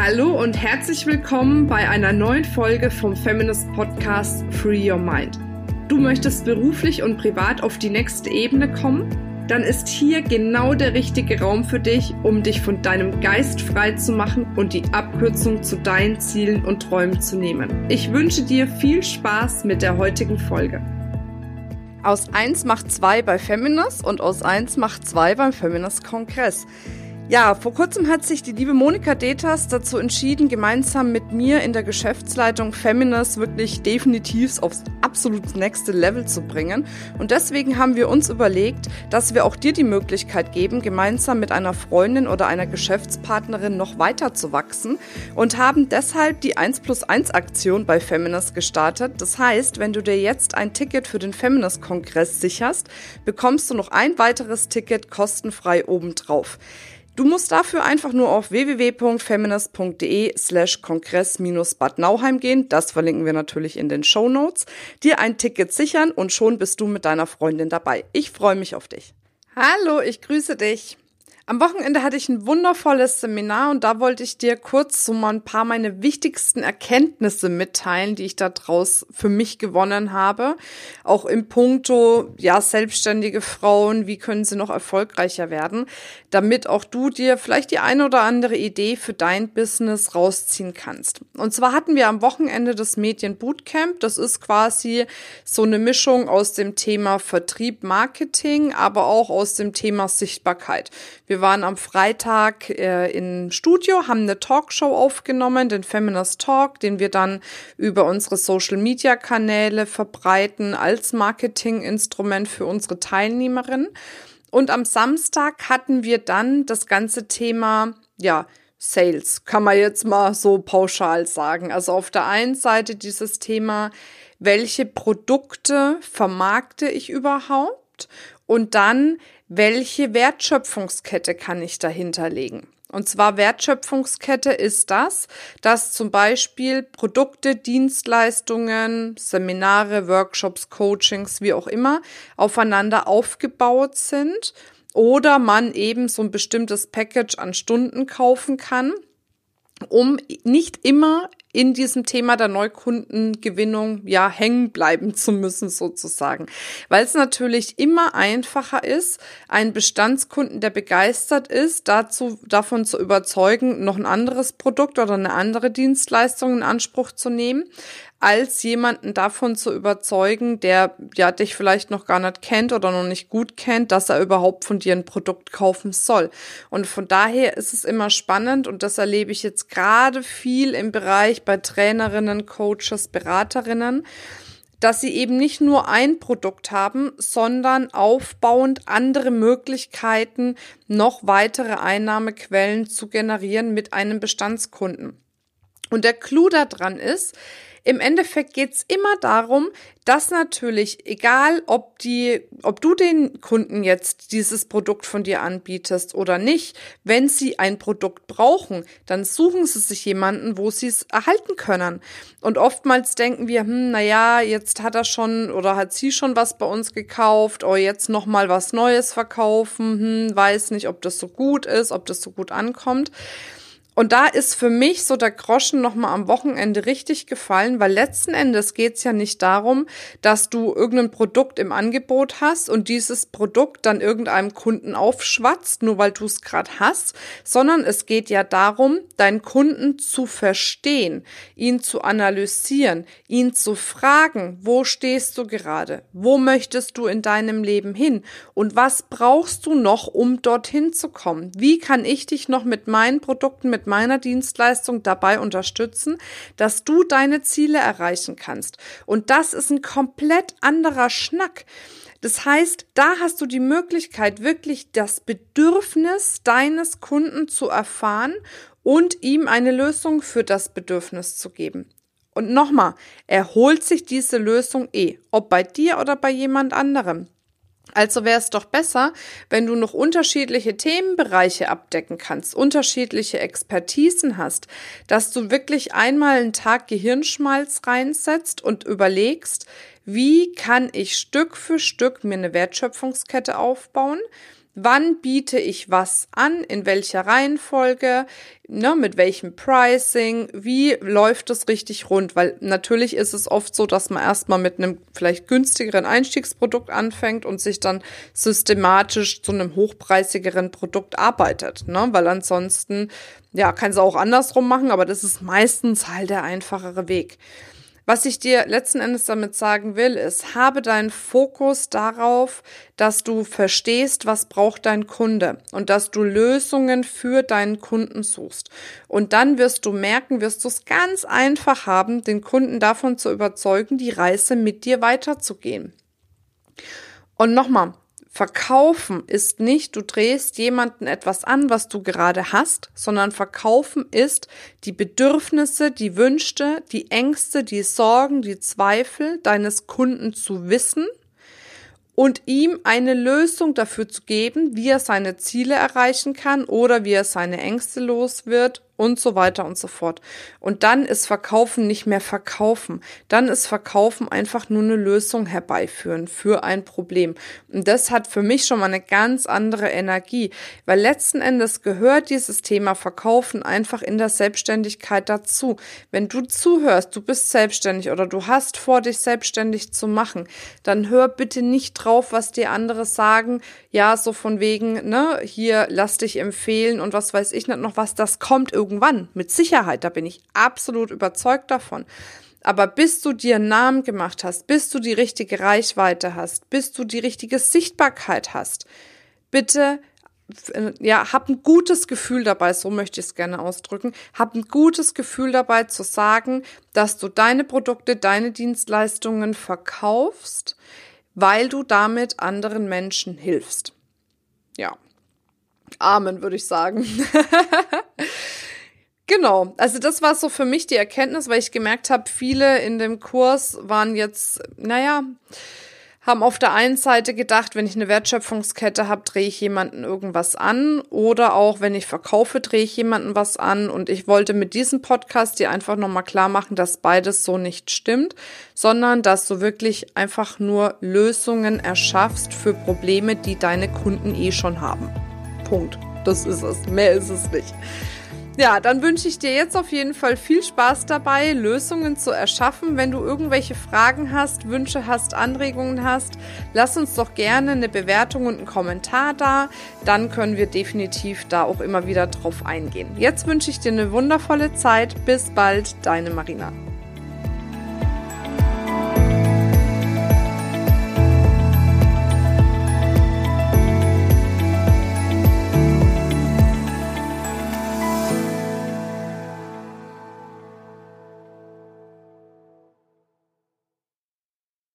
Hallo und herzlich willkommen bei einer neuen Folge vom Feminist Podcast Free Your Mind. Du möchtest beruflich und privat auf die nächste Ebene kommen? Dann ist hier genau der richtige Raum für dich, um dich von deinem Geist frei zu machen und die Abkürzung zu deinen Zielen und Träumen zu nehmen. Ich wünsche dir viel Spaß mit der heutigen Folge. Aus 1 macht 2 bei Feminist und aus 1 macht 2 beim Feminist Kongress. Ja, vor kurzem hat sich die liebe Monika Detas dazu entschieden, gemeinsam mit mir in der Geschäftsleitung Feminist wirklich definitiv aufs absolut nächste Level zu bringen. Und deswegen haben wir uns überlegt, dass wir auch dir die Möglichkeit geben, gemeinsam mit einer Freundin oder einer Geschäftspartnerin noch weiter zu wachsen und haben deshalb die 1 plus 1 Aktion bei Feminist gestartet. Das heißt, wenn du dir jetzt ein Ticket für den Feminist Kongress sicherst, bekommst du noch ein weiteres Ticket kostenfrei obendrauf. Du musst dafür einfach nur auf www.feminist.de slash kongress-bad Nauheim gehen, das verlinken wir natürlich in den Show Notes, dir ein Ticket sichern und schon bist du mit deiner Freundin dabei. Ich freue mich auf dich. Hallo, ich grüße dich. Am Wochenende hatte ich ein wundervolles Seminar und da wollte ich dir kurz so mal ein paar meine wichtigsten Erkenntnisse mitteilen, die ich da draus für mich gewonnen habe. Auch im Punkto, ja, selbstständige Frauen, wie können sie noch erfolgreicher werden, damit auch du dir vielleicht die eine oder andere Idee für dein Business rausziehen kannst. Und zwar hatten wir am Wochenende das Medien Bootcamp. Das ist quasi so eine Mischung aus dem Thema Vertrieb, Marketing, aber auch aus dem Thema Sichtbarkeit. Wir wir waren am Freitag äh, im Studio, haben eine Talkshow aufgenommen, den Feminist Talk, den wir dann über unsere Social Media Kanäle verbreiten als Marketinginstrument für unsere Teilnehmerinnen. Und am Samstag hatten wir dann das ganze Thema, ja, Sales, kann man jetzt mal so pauschal sagen. Also auf der einen Seite dieses Thema, welche Produkte vermarkte ich überhaupt? Und dann, welche Wertschöpfungskette kann ich dahinter legen? Und zwar Wertschöpfungskette ist das, dass zum Beispiel Produkte, Dienstleistungen, Seminare, Workshops, Coachings, wie auch immer, aufeinander aufgebaut sind oder man eben so ein bestimmtes Package an Stunden kaufen kann, um nicht immer in diesem Thema der Neukundengewinnung ja hängen bleiben zu müssen sozusagen, weil es natürlich immer einfacher ist, einen Bestandskunden, der begeistert ist, dazu davon zu überzeugen, noch ein anderes Produkt oder eine andere Dienstleistung in Anspruch zu nehmen, als jemanden davon zu überzeugen, der ja dich vielleicht noch gar nicht kennt oder noch nicht gut kennt, dass er überhaupt von dir ein Produkt kaufen soll. Und von daher ist es immer spannend und das erlebe ich jetzt gerade viel im Bereich bei Trainerinnen, Coaches, Beraterinnen, dass sie eben nicht nur ein Produkt haben, sondern aufbauend andere Möglichkeiten, noch weitere Einnahmequellen zu generieren mit einem Bestandskunden. Und der Clou daran ist, im Endeffekt geht's immer darum, dass natürlich, egal ob die, ob du den Kunden jetzt dieses Produkt von dir anbietest oder nicht, wenn sie ein Produkt brauchen, dann suchen sie sich jemanden, wo sie es erhalten können. Und oftmals denken wir, hm, na ja, jetzt hat er schon oder hat sie schon was bei uns gekauft, oder jetzt noch mal was Neues verkaufen, hm, weiß nicht, ob das so gut ist, ob das so gut ankommt. Und da ist für mich so der Groschen nochmal am Wochenende richtig gefallen, weil letzten Endes geht's ja nicht darum, dass du irgendein Produkt im Angebot hast und dieses Produkt dann irgendeinem Kunden aufschwatzt, nur weil du es gerade hast, sondern es geht ja darum, deinen Kunden zu verstehen, ihn zu analysieren, ihn zu fragen, wo stehst du gerade, wo möchtest du in deinem Leben hin und was brauchst du noch, um dorthin zu kommen? Wie kann ich dich noch mit meinen Produkten, mit meiner Dienstleistung dabei unterstützen, dass du deine Ziele erreichen kannst. Und das ist ein komplett anderer Schnack. Das heißt, da hast du die Möglichkeit, wirklich das Bedürfnis deines Kunden zu erfahren und ihm eine Lösung für das Bedürfnis zu geben. Und nochmal, er holt sich diese Lösung eh, ob bei dir oder bei jemand anderem. Also wäre es doch besser, wenn du noch unterschiedliche Themenbereiche abdecken kannst, unterschiedliche Expertisen hast, dass du wirklich einmal einen Tag Gehirnschmalz reinsetzt und überlegst, wie kann ich Stück für Stück mir eine Wertschöpfungskette aufbauen? Wann biete ich was an? In welcher Reihenfolge? Ne, mit welchem Pricing? Wie läuft es richtig rund? Weil natürlich ist es oft so, dass man erstmal mit einem vielleicht günstigeren Einstiegsprodukt anfängt und sich dann systematisch zu einem hochpreisigeren Produkt arbeitet. Ne? Weil ansonsten, ja, kann es auch andersrum machen, aber das ist meistens halt der einfachere Weg. Was ich dir letzten Endes damit sagen will, ist, habe deinen Fokus darauf, dass du verstehst, was braucht dein Kunde und dass du Lösungen für deinen Kunden suchst. Und dann wirst du merken, wirst du es ganz einfach haben, den Kunden davon zu überzeugen, die Reise mit dir weiterzugehen. Und nochmal, Verkaufen ist nicht, du drehst jemanden etwas an, was du gerade hast, sondern Verkaufen ist die Bedürfnisse, die Wünsche, die Ängste, die Sorgen, die Zweifel deines Kunden zu wissen und ihm eine Lösung dafür zu geben, wie er seine Ziele erreichen kann oder wie er seine Ängste los wird und so weiter und so fort. Und dann ist Verkaufen nicht mehr Verkaufen. Dann ist Verkaufen einfach nur eine Lösung herbeiführen für ein Problem. Und das hat für mich schon mal eine ganz andere Energie, weil letzten Endes gehört dieses Thema Verkaufen einfach in der Selbstständigkeit dazu. Wenn du zuhörst, du bist selbstständig oder du hast vor, dich selbstständig zu machen, dann hör bitte nicht drauf, was dir andere sagen. Ja, so von wegen, ne, hier lass dich empfehlen und was weiß ich nicht noch was, das kommt irgendwie irgendwann, mit Sicherheit, da bin ich absolut überzeugt davon. Aber bis du dir einen Namen gemacht hast, bis du die richtige Reichweite hast, bis du die richtige Sichtbarkeit hast, bitte äh, ja, hab ein gutes Gefühl dabei, so möchte ich es gerne ausdrücken, hab ein gutes Gefühl dabei zu sagen, dass du deine Produkte, deine Dienstleistungen verkaufst, weil du damit anderen Menschen hilfst. Ja. Amen, würde ich sagen. Genau, also das war so für mich die Erkenntnis, weil ich gemerkt habe, viele in dem Kurs waren jetzt, naja, haben auf der einen Seite gedacht, wenn ich eine Wertschöpfungskette habe, drehe ich jemanden irgendwas an oder auch wenn ich verkaufe, drehe ich jemanden was an und ich wollte mit diesem Podcast dir einfach nochmal klar machen, dass beides so nicht stimmt, sondern dass du wirklich einfach nur Lösungen erschaffst für Probleme, die deine Kunden eh schon haben. Punkt. Das ist es. Mehr ist es nicht. Ja, dann wünsche ich dir jetzt auf jeden Fall viel Spaß dabei, Lösungen zu erschaffen. Wenn du irgendwelche Fragen hast, Wünsche hast, Anregungen hast, lass uns doch gerne eine Bewertung und einen Kommentar da. Dann können wir definitiv da auch immer wieder drauf eingehen. Jetzt wünsche ich dir eine wundervolle Zeit. Bis bald, deine Marina.